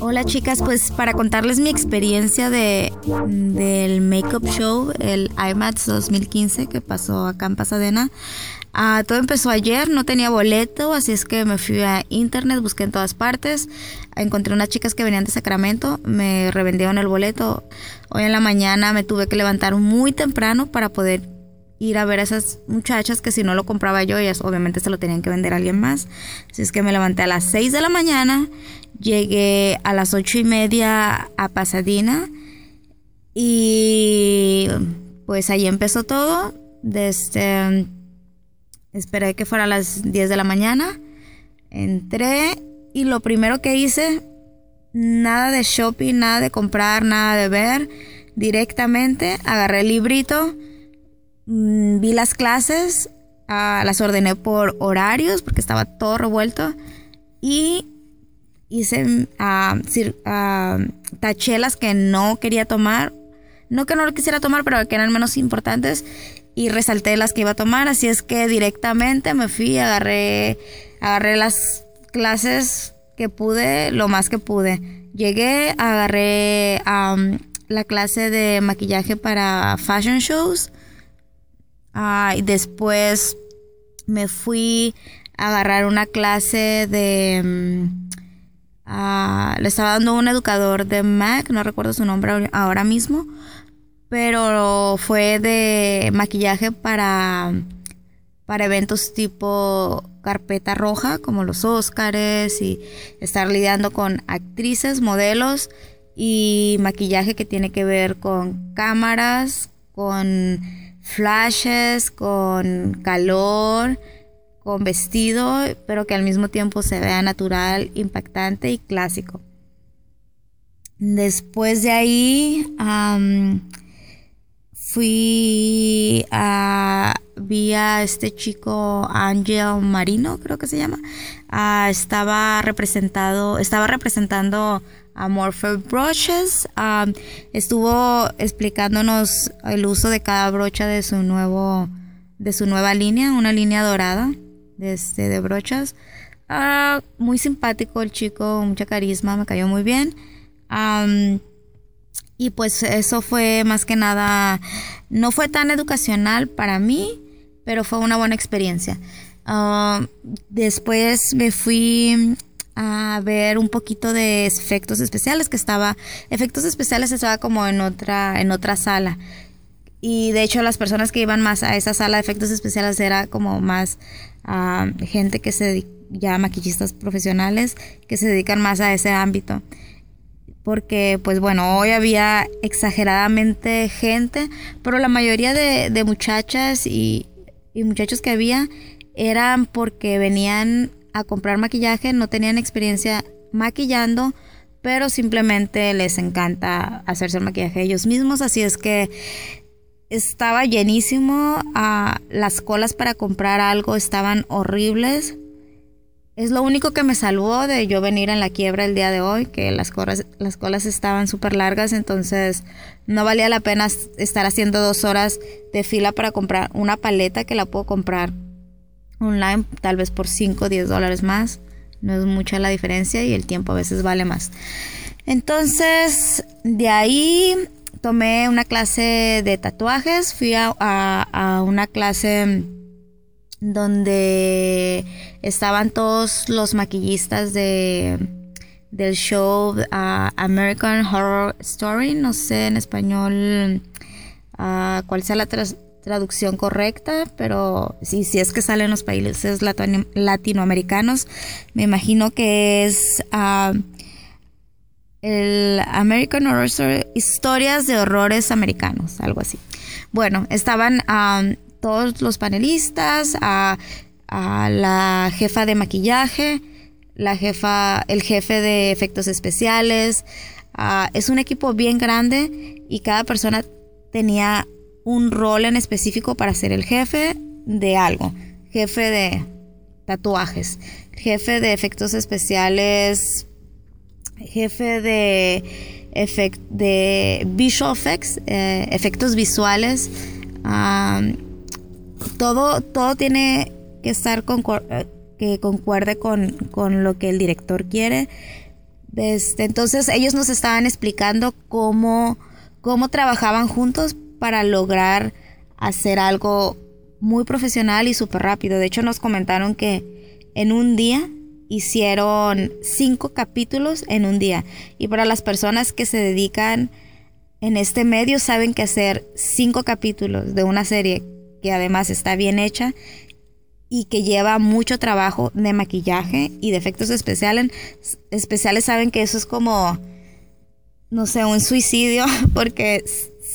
Hola chicas, pues para contarles mi experiencia de, del Makeup Show, el IMAX 2015 que pasó acá en Pasadena. Ah, todo empezó ayer, no tenía boleto, así es que me fui a internet, busqué en todas partes, encontré unas chicas que venían de Sacramento, me revendieron el boleto. Hoy en la mañana me tuve que levantar muy temprano para poder ir a ver a esas muchachas que si no lo compraba yo, ellas obviamente se lo tenían que vender a alguien más. Así es que me levanté a las 6 de la mañana, llegué a las ocho y media a Pasadena y pues ahí empezó todo. Desde, esperé que fuera a las 10 de la mañana, entré y lo primero que hice, nada de shopping, nada de comprar, nada de ver, directamente agarré el librito Mm, vi las clases, ah, las ordené por horarios porque estaba todo revuelto y hice, uh, taché las que no quería tomar, no que no lo quisiera tomar, pero que eran menos importantes y resalté las que iba a tomar, así es que directamente me fui, agarré, agarré las clases que pude, lo más que pude. Llegué, agarré la clase de maquillaje para fashion shows Ah, y después me fui a agarrar una clase de... Mm, ah, le estaba dando un educador de Mac, no recuerdo su nombre ahora mismo, pero fue de maquillaje para, para eventos tipo carpeta roja, como los Óscares, y estar lidiando con actrices, modelos y maquillaje que tiene que ver con cámaras, con flashes, con calor, con vestido, pero que al mismo tiempo se vea natural, impactante y clásico. Después de ahí fui a vi a este chico Angel Marino, creo que se llama. Ah, estaba representado, estaba representando Amorphe Brushes. estuvo explicándonos el uso de cada brocha de su nuevo de su nueva línea, una línea dorada de, este, de brochas. Ah, muy simpático el chico, mucha carisma, me cayó muy bien. y pues eso fue más que nada, no fue tan educacional para mí, pero fue una buena experiencia. después me fui a ver un poquito de efectos especiales que estaba efectos especiales estaba como en otra en otra sala. Y de hecho las personas que iban más a esa sala de efectos especiales era como más uh, gente que se ya maquillistas profesionales que se dedican más a ese ámbito. Porque pues bueno hoy había exageradamente gente pero la mayoría de, de muchachas y, y muchachos que había eran porque venían a comprar maquillaje, no tenían experiencia maquillando, pero simplemente les encanta hacerse el maquillaje ellos mismos, así es que estaba llenísimo, ah, las colas para comprar algo estaban horribles. Es lo único que me salvó de yo venir en la quiebra el día de hoy, que las colas, las colas estaban súper largas, entonces no valía la pena estar haciendo dos horas de fila para comprar una paleta que la puedo comprar online, tal vez por 5 o 10 dólares más. No es mucha la diferencia y el tiempo a veces vale más. Entonces, de ahí tomé una clase de tatuajes, fui a, una clase donde estaban todos los maquillistas de del show uh, American Horror Story, no sé en español uh, cuál sea la, traducción correcta, pero sí, si es que salen los países latinoamericanos, me imagino que es ah, el American Horror Story, historias de horrores americanos, algo así. Bueno, estaban ah, todos los panelistas, a, la jefa de maquillaje, la jefa, el jefe de efectos especiales. Ah, es un equipo bien grande y cada persona tenía un rol en específico para ser el jefe de algo. Jefe de tatuajes, jefe de efectos especiales, jefe de, de visual effects, eh, efectos visuales. todo, todo tiene que estar con, que concuerde con, con, lo que el director quiere. Este, entonces ellos nos estaban explicando cómo, cómo trabajaban juntos para lograr hacer algo muy profesional y súper rápido. De hecho nos comentaron que en un día hicieron cinco capítulos en un día. Y para las personas que se dedican en este medio saben que hacer cinco capítulos de una serie que además está bien hecha y que lleva mucho trabajo de maquillaje y de efectos especiales, especiales saben que eso es como, no sé, un suicidio, porque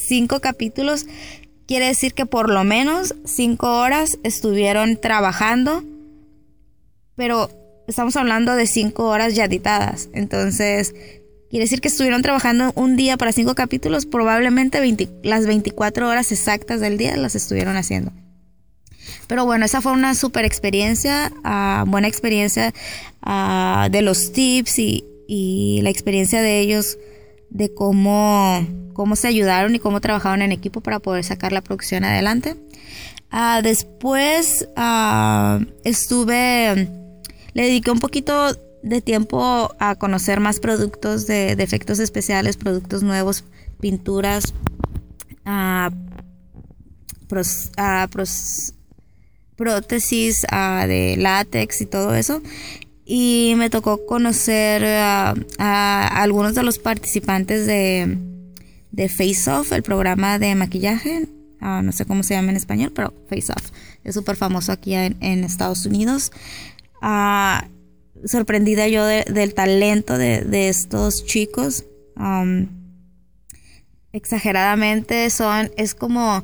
cinco capítulos quiere decir que por lo menos cinco horas estuvieron trabajando, pero estamos hablando de cinco horas ya editadas, entonces quiere decir que estuvieron trabajando un día para cinco capítulos, probablemente las 24 horas exactas del día las estuvieron haciendo. Pero bueno, esa fue una super experiencia, ah, buena experiencia ah, de los tips y, la experiencia de ellos de cómo, cómo se ayudaron y cómo trabajaron en equipo para poder sacar la producción adelante. Ah, después estuve, le dediqué un poquito de tiempo a conocer más productos de, efectos especiales, productos nuevos, pinturas, pros, prótesis de látex y todo eso. Y me tocó conocer a algunos de los participantes de, de Face Off, el programa de maquillaje. Uh, no sé cómo se llama en español, pero Face Off. Es súper famoso aquí en, Estados Unidos. sorprendida yo del talento de, estos chicos. Exageradamente son, es como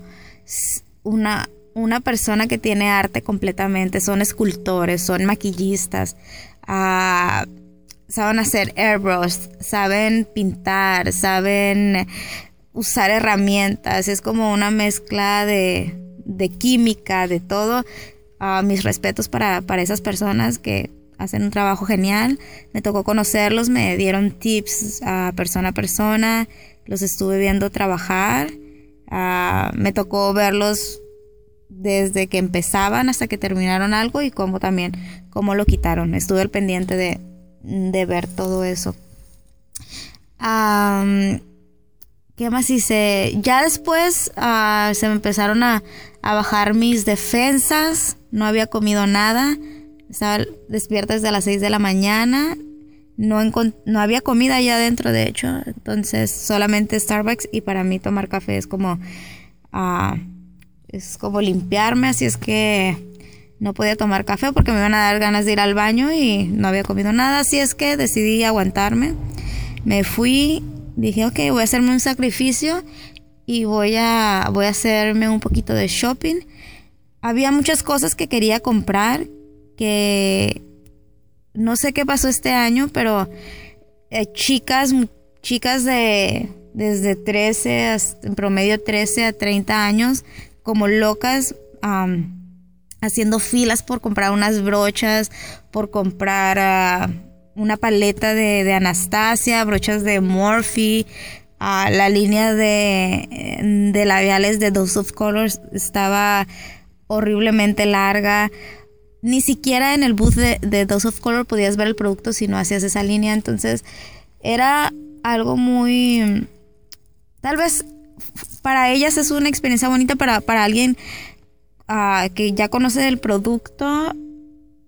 una, una persona que tiene arte completamente, son escultores, son maquillistas, uh, saben hacer airbrush, saben pintar, saben usar herramientas, es como una mezcla de, de química, de todo. Uh, mis respetos para, para esas personas que hacen un trabajo genial. Me tocó conocerlos, me dieron tips persona a persona, los estuve viendo trabajar. Uh, me tocó verlos desde que empezaban hasta que terminaron algo y cómo también, cómo lo quitaron. Estuve al pendiente de, de ver todo eso. ¿Qué más hice? Ya después uh, se me empezaron a, a, bajar mis defensas. No había comido nada. Estaba despierta desde las 6 de la mañana. No, no había comida allá adentro, de hecho. Entonces, solamente Starbucks. Y para mí tomar café es como... Uh, es como limpiarme, así es que no podía tomar café porque me iban a dar ganas de ir al baño y no había comido nada, así es que decidí aguantarme. Me fui, dije, ok, voy a hacerme un sacrificio y voy a, voy a hacerme un poquito de shopping. Había muchas cosas que quería comprar que no sé qué pasó este año, pero eh, chicas, chicas de desde 13, en promedio 13 a 30 años, como locas haciendo filas por comprar unas brochas, por comprar ah, una paleta de, Anastasia, brochas de Morphe, ah, la línea de, de labiales de Dose of Colors estaba horriblemente larga. Ni siquiera en el booth de, de Dose of Color podías ver el producto si no hacías esa línea. Entonces era algo muy... Tal vez para ellas es una experiencia bonita, para, para alguien uh, que ya conoce el producto,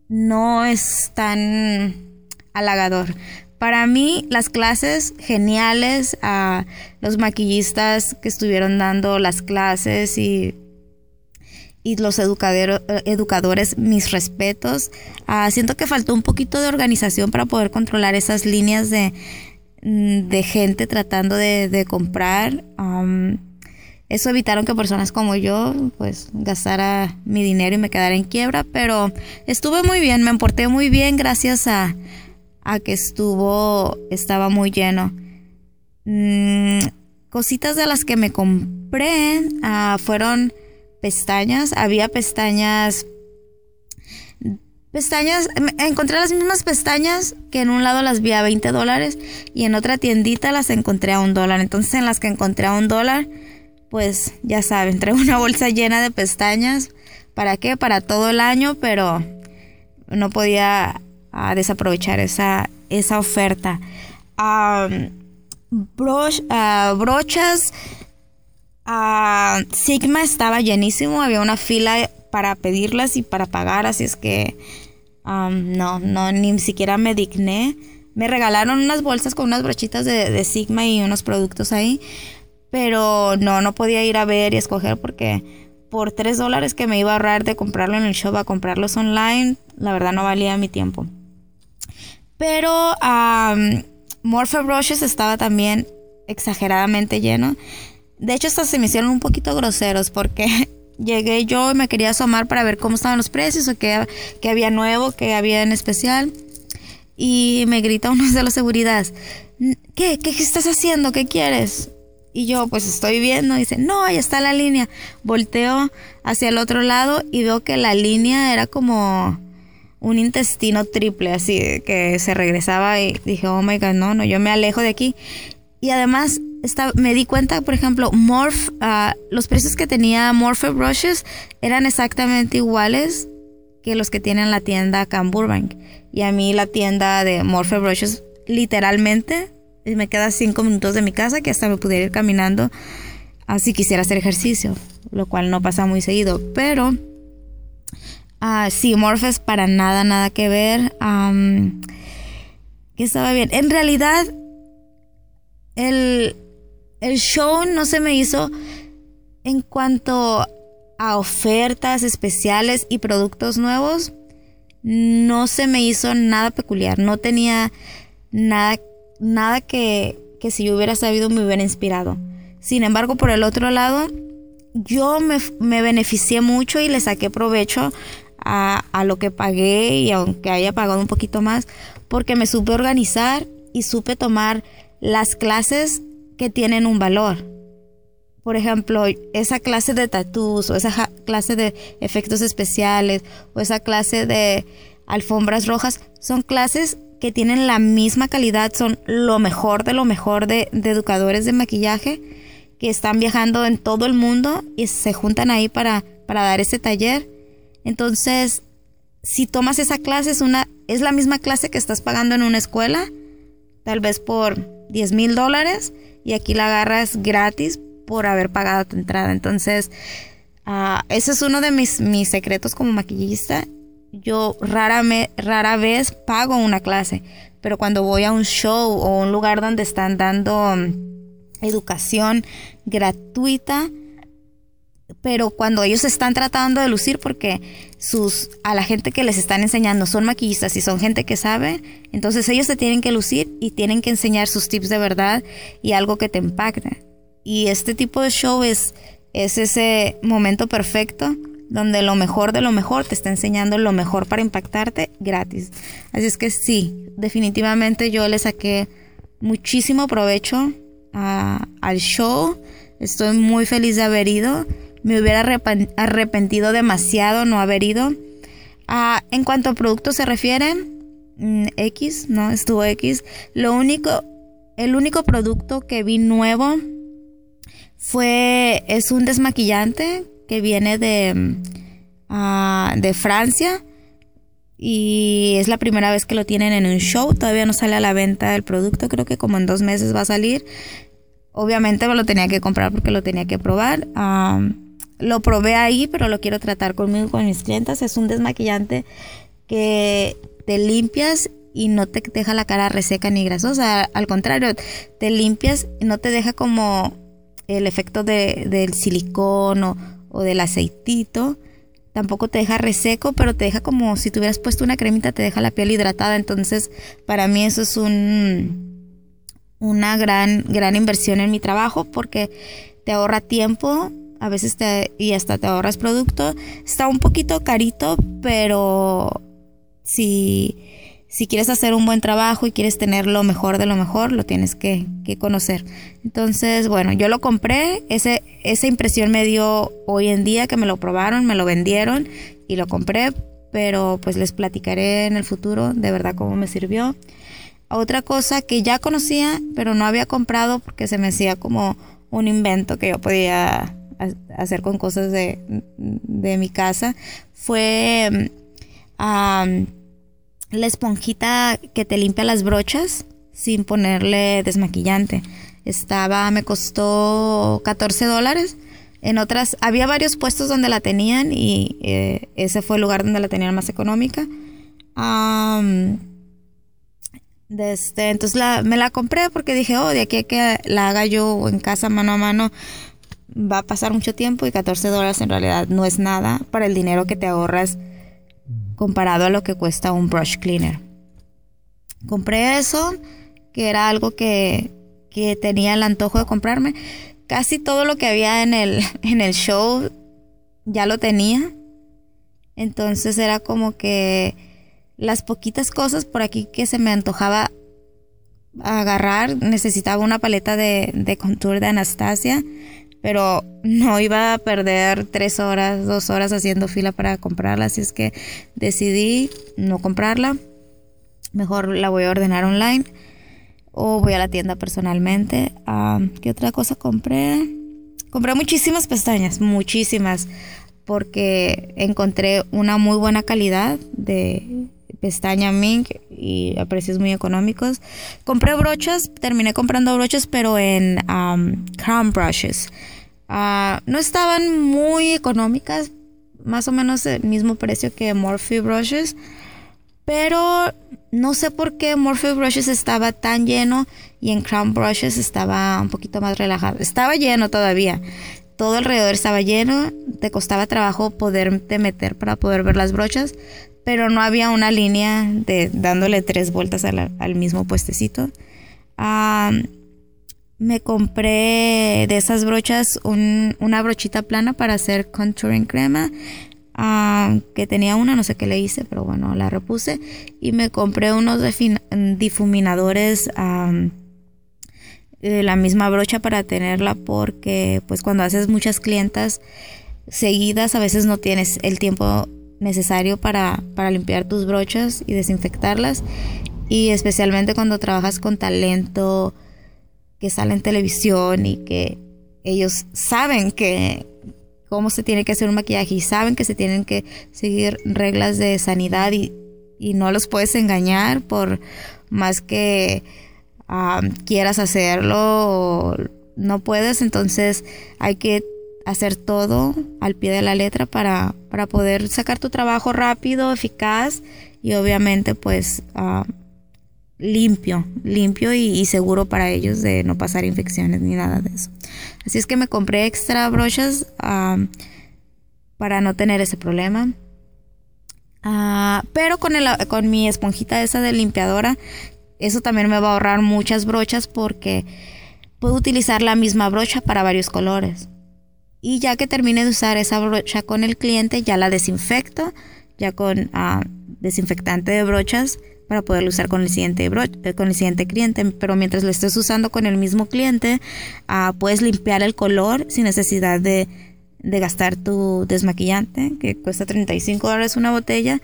no es tan halagador. Para mí, las clases geniales, a los maquillistas que estuvieron dando las clases y, y los educadores, mis respetos. Uh, siento que faltó un poquito de organización para poder controlar esas líneas de, Mm, de gente tratando de, comprar. Eso evitaron que personas como yo pues gastara mi dinero y me quedara en quiebra, pero estuve muy bien, me porté muy bien gracias a, a que estuvo, estaba muy lleno. Mm, cositas de las que me compré ah, fueron pestañas, había pestañas Pestañas, encontré las mismas pestañas que en un lado las vi a 20 dólares y en otra tiendita las encontré a un dólar. Entonces en las que encontré a un dólar, pues ya saben, traigo una bolsa llena de pestañas ¿Para qué? Para todo el año, pero no podía ah, desaprovechar esa, esa oferta. Ah, brochas. Sigma estaba llenísimo, había una fila para pedirlas y para pagar, así es que no, no, ni siquiera me digné. Me regalaron unas bolsas con unas brochitas de, Sigma y unos productos ahí, pero no, no podía ir a ver y escoger porque por 3 dólares que me iba a ahorrar de comprarlo en el shop a comprarlos online, la verdad no valía mi tiempo. Pero um, Morphe Brushes estaba también exageradamente lleno. De hecho, hasta se me hicieron un poquito groseros porque llegué yo y me quería asomar para ver cómo estaban los precios o qué, había nuevo, qué había en especial. Y me grita uno de la seguridad, ¿qué? ¿Qué estás haciendo? ¿Qué quieres? Y yo, pues estoy viendo, dice, no, ahí está la línea. Volteo hacia el otro lado y veo que la línea era como un intestino triple, así que se regresaba y dije, oh my god, no, no, yo me alejo de aquí. Y además me di cuenta, por ejemplo, Morph, ah, los precios que tenía Morphe Brushes eran exactamente iguales que los que tienen la tienda acá Burbank. Y a mí la tienda de Morphe Brushes literalmente me queda cinco minutos de mi casa que hasta me pudiera ir caminando así quisiera hacer ejercicio, lo cual no pasa muy seguido. Pero uh, sí, Morphe para nada, nada que ver. que estaba bien. En realidad el, show no se me hizo en cuanto a ofertas especiales y productos nuevos. No se me hizo nada peculiar. No tenía nada, nada que, que si yo hubiera sabido me hubiera inspirado. Sin embargo, por el otro lado, yo me, me beneficié mucho y le saqué provecho a, a, lo que pagué y aunque haya pagado un poquito más, porque me supe organizar y supe tomar las clases que tienen un valor. Por ejemplo, esa clase de tatús o esa clase de efectos especiales o esa clase de alfombras rojas son clases que tienen la misma calidad, son lo mejor de lo mejor de, educadores de maquillaje que están viajando en todo el mundo y se juntan ahí para, para dar ese taller. Entonces, si tomas esa clase, es, una, es la misma clase que estás pagando en una escuela, tal vez por 10 mil dólares y aquí la agarras gratis por haber pagado tu entrada. Entonces, uh, ese es uno de mis, mis secretos como maquillista. Yo rara, me, rara vez pago una clase, pero cuando voy a un show o un lugar donde están dando um, educación gratuita, pero cuando ellos están tratando de lucir porque sus a la gente que les están enseñando son maquillistas y son gente que sabe, entonces ellos se tienen que lucir y tienen que enseñar sus tips de verdad y algo que te impacte. Y este tipo de show es ese momento perfecto donde lo mejor de lo mejor te está enseñando lo mejor para impactarte gratis. Así es que sí, definitivamente yo le saqué muchísimo provecho al show. Estoy muy feliz de haber ido me hubiera arrepentido demasiado no haber ido. Ah, en cuanto a productos se refiere, mm, X, no, estuvo X. Lo único, el único producto que vi nuevo fue, es un desmaquillante que viene de, mm, ah, de Francia y es la primera vez que lo tienen en un show. Todavía no sale a la venta el producto, creo que como en dos meses va a salir. Obviamente me lo tenía que comprar porque lo tenía que probar. Lo probé ahí, pero lo quiero tratar conmigo, con mis clientes. Es un desmaquillante que te limpias y no te deja la cara reseca ni grasosa. Al contrario, te limpias y no te deja como el efecto del silicón o, del aceitito. Tampoco te deja reseco, pero te deja como si tuvieras puesto una cremita, te deja la piel hidratada. Entonces, para mí eso es un, una gran, gran inversión en mi trabajo porque te ahorra tiempo, a veces te, y hasta te ahorras producto. Está un poquito carito, pero si, si quieres hacer un buen trabajo y quieres tener lo mejor de lo mejor, lo tienes que, conocer. Entonces, bueno, yo lo compré, ese, esa impresión me dio hoy en día que me lo probaron, me lo vendieron y lo compré, pero pues les platicaré en el futuro de verdad cómo me sirvió. Otra cosa que ya conocía, pero no había comprado porque se me hacía como un invento que yo podía hacer con cosas de, mi casa fue la esponjita que te limpia las brochas sin ponerle desmaquillante. Estaba, me costó 14 dólares. En otras, había varios puestos donde la tenían y eh, ese fue el lugar donde la tenían más económica. este, entonces me la compré porque dije, oh, de aquí a que la haga yo en casa mano a mano va a pasar mucho tiempo y 14 dólares en realidad no es nada para el dinero que te ahorras comparado a lo que cuesta un brush cleaner. Compré eso, que era algo que, que tenía el antojo de comprarme. Casi todo lo que había en el, en el show ya lo tenía. Entonces era como que las poquitas cosas por aquí que se me antojaba agarrar, necesitaba una paleta de, de contour de Anastasia pero no iba a perder tres horas, dos horas haciendo fila para comprarla, así es que decidí no comprarla. Mejor la voy a ordenar online o voy a la tienda personalmente. Ah, ¿Qué otra cosa compré? Compré muchísimas pestañas, muchísimas, porque encontré una muy buena calidad de pestaña mink y a precios muy económicos. Compré brochas, terminé comprando brochas, pero en um, crown brushes. Ah, no estaban muy económicas, más o menos el mismo precio que Morphe Brushes. Pero no sé por qué Morphe Brushes estaba tan lleno y en Crown Brushes estaba un poquito más relajado. Estaba lleno todavía. Todo alrededor estaba lleno. Te costaba trabajo poderte meter para poder ver las brochas. Pero no había una línea de dándole tres vueltas al mismo puestecito. Ah, me compré de esas brochas una brochita plana para hacer contouring crema. Ah, que tenía una, no sé qué le hice, pero bueno, la repuse. Y me compré unos difuminadores de la misma brocha para tenerla porque pues cuando haces muchas clientas seguidas a veces no tienes el tiempo necesario para, para limpiar tus brochas y desinfectarlas. Y especialmente cuando trabajas con talento que sale en televisión y que ellos saben que cómo se tiene que hacer un maquillaje y saben que se tienen que seguir reglas de sanidad y, no los puedes engañar por más que quieras hacerlo no puedes entonces hay que hacer todo al pie de la letra para, para poder sacar tu trabajo rápido eficaz y obviamente pues limpio, limpio y, seguro para ellos de no pasar infecciones ni nada de eso. Así es que me compré extra brochas para no tener ese problema. Ah, pero con, el, con mi esponjita esa de limpiadora, eso también me va a ahorrar muchas brochas porque puedo utilizar la misma brocha para varios colores. Y ya que termine de usar esa brocha con el cliente, ya la desinfecto, ya con ah, desinfectante de brochas para poderlo usar con el siguiente eh, con el siguiente cliente pero mientras lo estés usando con el mismo cliente ah, puedes limpiar el color sin necesidad de, gastar tu desmaquillante que cuesta 35 dólares una botella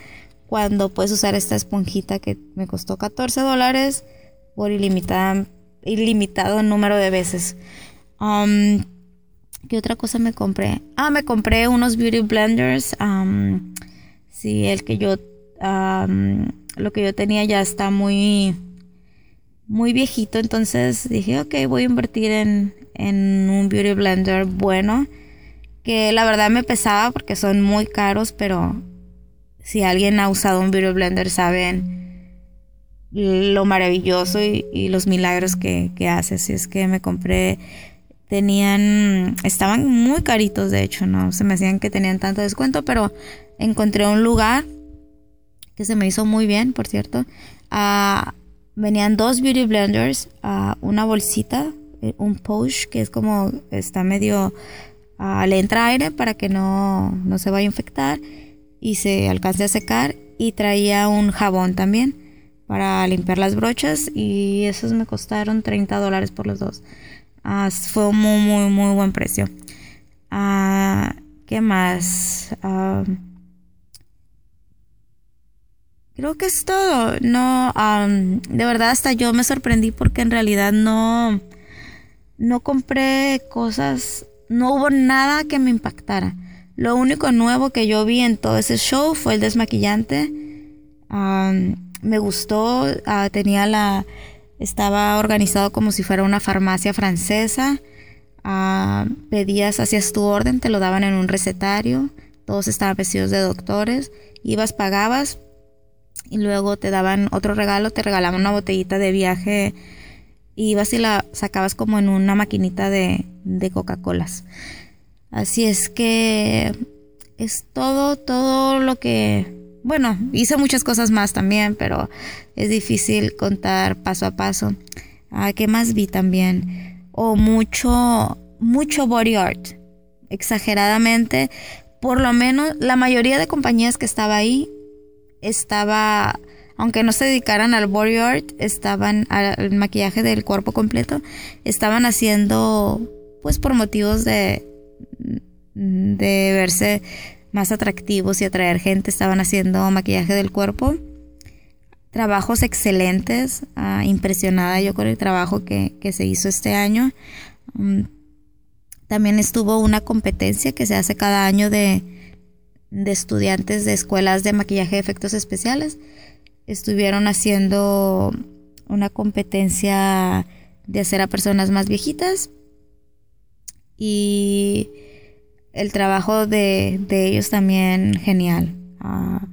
cuando puedes usar esta esponjita que me costó 14 dólares por ilimitado número de veces um, ¿Qué otra cosa me compré? Ah, me compré unos beauty blenders. Um, sí, el que yo um, lo que yo tenía ya está muy, muy viejito. Entonces dije, ok, voy a invertir en, en un beauty blender bueno. Que la verdad me pesaba porque son muy caros, pero si alguien ha usado un beauty blender saben lo maravilloso y, los milagros que, que, hace. Así es que me compré, tenían, estaban muy caritos de hecho, no se me hacían que tenían tanto descuento, pero encontré un lugar que se me hizo muy bien, por cierto. Ah, venían dos beauty blenders, uh, una bolsita, eh, un push que es como está medio uh, le entra aire para que no, no se vaya a infectar y se alcance a secar y traía un jabón también para limpiar las brochas y esos me costaron 30 dólares por los dos. fue un muy, muy, muy buen precio. ¿Qué más? Creo que es todo. No, de verdad hasta yo me sorprendí porque en realidad no, no compré cosas no hubo nada que me impactara. Lo único nuevo que yo vi en todo ese show fue el desmaquillante. me gustó, ah, tenía la, estaba organizado como si fuera una farmacia francesa. Ah, pedías, hacías tu orden, te lo daban en un recetario. Todos estaban vestidos de doctores. Ibas, pagabas y luego te daban otro regalo, te regalaban una botellita de viaje y ibas y la sacabas como en una maquinita de, de Coca-Colas. Así es que es todo, todo lo que... Bueno, hice muchas cosas más también, pero es difícil contar paso a paso. Ah, ¿Qué más vi también? O mucho, mucho body art. Exageradamente. Por lo menos la mayoría de compañías que estaba ahí estaba, aunque no se dedicaran al body art, estaban al maquillaje del cuerpo completo, estaban haciendo, pues por motivos de, de verse más atractivos y atraer gente, estaban haciendo maquillaje del cuerpo. Trabajos excelentes, ah, impresionada yo con el trabajo que, se hizo este año. Mm, también estuvo una competencia que se hace cada año de, de estudiantes de escuelas de maquillaje de efectos especiales. Estuvieron haciendo una competencia de hacer a personas más viejitas y el trabajo de, ellos también genial. Ah,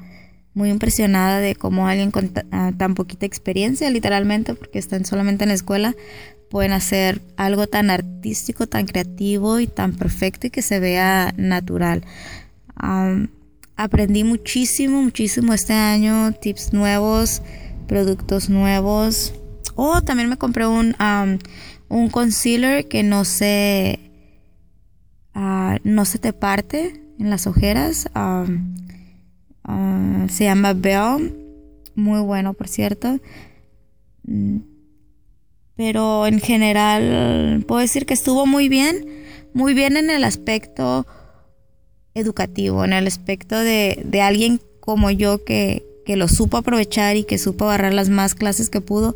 muy impresionada de cómo alguien con ah, tan poquita experiencia, literalmente, porque están solamente en la escuela, pueden hacer algo tan artístico, tan creativo y tan perfecto y que se vea natural aprendí muchísimo, muchísimo este año, tips nuevos, productos nuevos. Oh, también me compré un, un concealer que no se, ah, no se te parte en las ojeras. Ah, se llama Bell. Muy bueno, por cierto. Mm, pero en general puedo decir que estuvo muy bien. Muy bien en el aspecto educativo, en el aspecto de, de alguien como yo que, que, lo supo aprovechar y que supo agarrar las más clases que pudo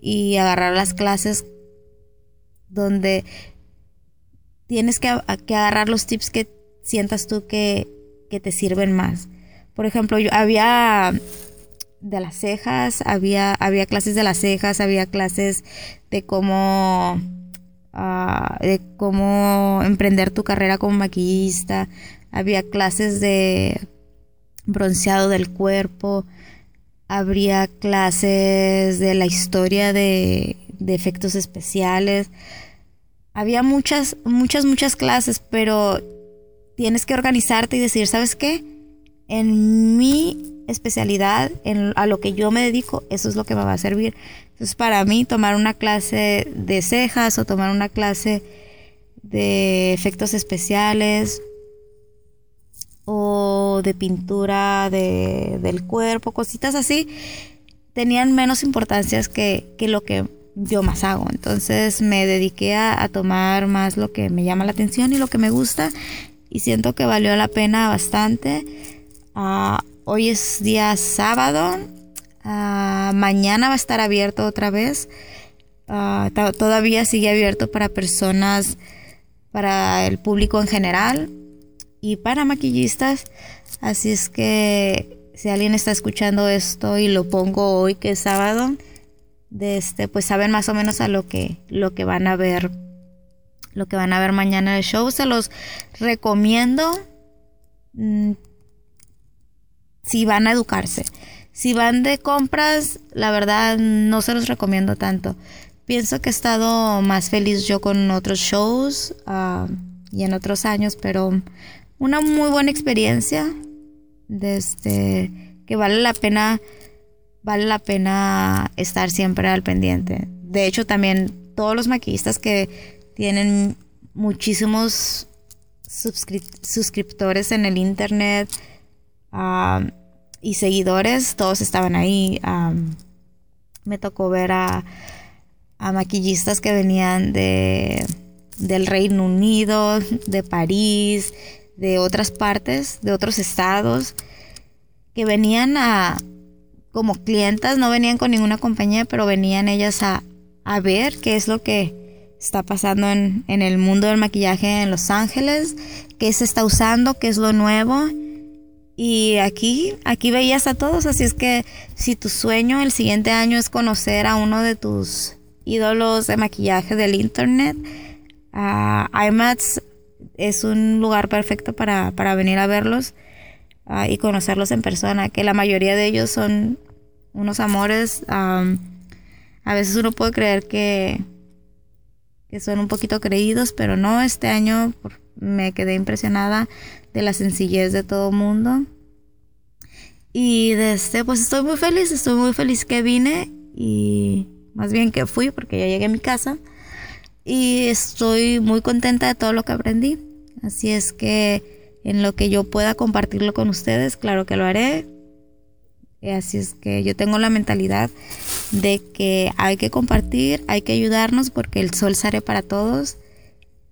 y agarrar las clases donde tienes que, que agarrar los tips que sientas tú que, que te sirven más. Por ejemplo, yo había de las cejas, había, había clases de las cejas, había clases de cómo, ah, de cómo emprender tu carrera como maquillista, había clases de bronceado del cuerpo, habría clases de la historia de, efectos especiales. Había muchas, muchas, muchas clases, pero tienes que organizarte y decir, ¿sabes qué? En mi especialidad, en, a lo que yo me dedico, eso es lo que me va a servir. Entonces, para mí, tomar una clase de cejas o tomar una clase de efectos especiales o de pintura de, del cuerpo, cositas así, tenían menos importancias que, que, lo que yo más hago. Entonces me dediqué a, tomar más lo que me llama la atención y lo que me gusta y siento que valió la pena bastante. Ah, hoy es día sábado, ah, mañana va a estar abierto otra vez. Ah, todavía sigue abierto para personas, para el público en general y para maquillistas. Así es que si alguien está escuchando esto y lo pongo hoy que es sábado, de este, pues saben más o menos a lo que, lo que van a ver, lo que van a ver mañana en el show. Se los recomiendo mm, si van a educarse. Si van de compras, la verdad no se los recomiendo tanto. Pienso que he estado más feliz yo con otros shows ah, y en otros años, pero una muy buena experiencia. Desde este, que vale la pena. Vale la pena estar siempre al pendiente. De hecho, también todos los maquillistas que tienen muchísimos suscriptores en el internet y seguidores, todos estaban ahí. me tocó ver a, a maquillistas que venían de del Reino Unido, de París, de otras partes, de otros estados, que venían a, como clientas, no venían con ninguna compañía, pero venían ellas a, a ver qué es lo que, está pasando en, en el mundo del maquillaje en Los Ángeles, qué se está usando, qué es lo nuevo. Y aquí, aquí veías a todos, así es que si tu sueño el siguiente año es conocer a uno de tus ídolos de maquillaje del internet, uh, IMAX es un lugar perfecto para, para venir a verlos uh, y conocerlos en persona, que la mayoría de ellos son unos amores. Um, a veces uno puede creer que, que son un poquito creídos, pero no, este año me quedé impresionada de la sencillez de todo mundo. Y desde, este, pues estoy muy feliz, estoy muy feliz que vine y más bien que fui porque ya llegué a mi casa y estoy muy contenta de todo lo que aprendí. Así es que en lo que yo pueda compartirlo con ustedes, claro que lo haré. Así es que yo tengo la mentalidad de que hay que compartir, hay que ayudarnos porque el sol sale para todos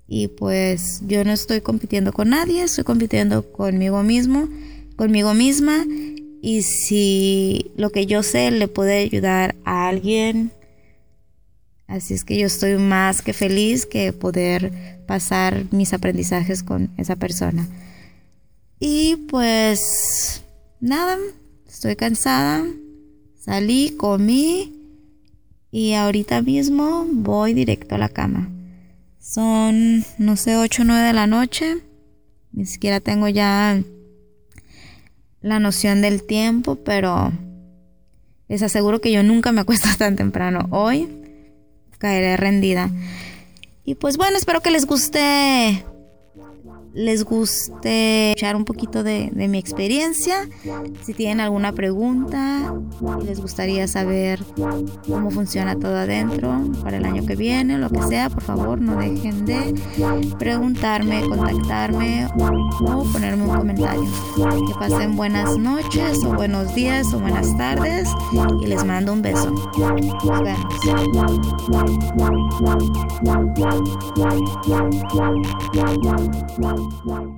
y pues yo no estoy compitiendo con nadie, estoy compitiendo conmigo mismo, conmigo misma. Y si lo que yo sé le puede ayudar a alguien, así es que yo estoy más que feliz que poder pasar mis aprendizajes con esa persona. Y pues nada, estoy cansada, salí, comí y ahorita mismo voy directo a la cama. Son, no sé, 8 o 9 de la noche. Ni siquiera tengo ya la noción del tiempo, pero les aseguro que yo nunca me acuesto tan temprano. Hoy caeré rendida. Y pues bueno, espero que les guste les guste escuchar un poquito de, mi experiencia. Si tienen alguna pregunta y les gustaría saber cómo funciona todo adentro para el año que viene, lo que sea, por favor no dejen de preguntarme, contactarme o ponerme un comentario. Que pasen buenas noches o buenos días o buenas tardes y les mando un beso. Nos vemos. Música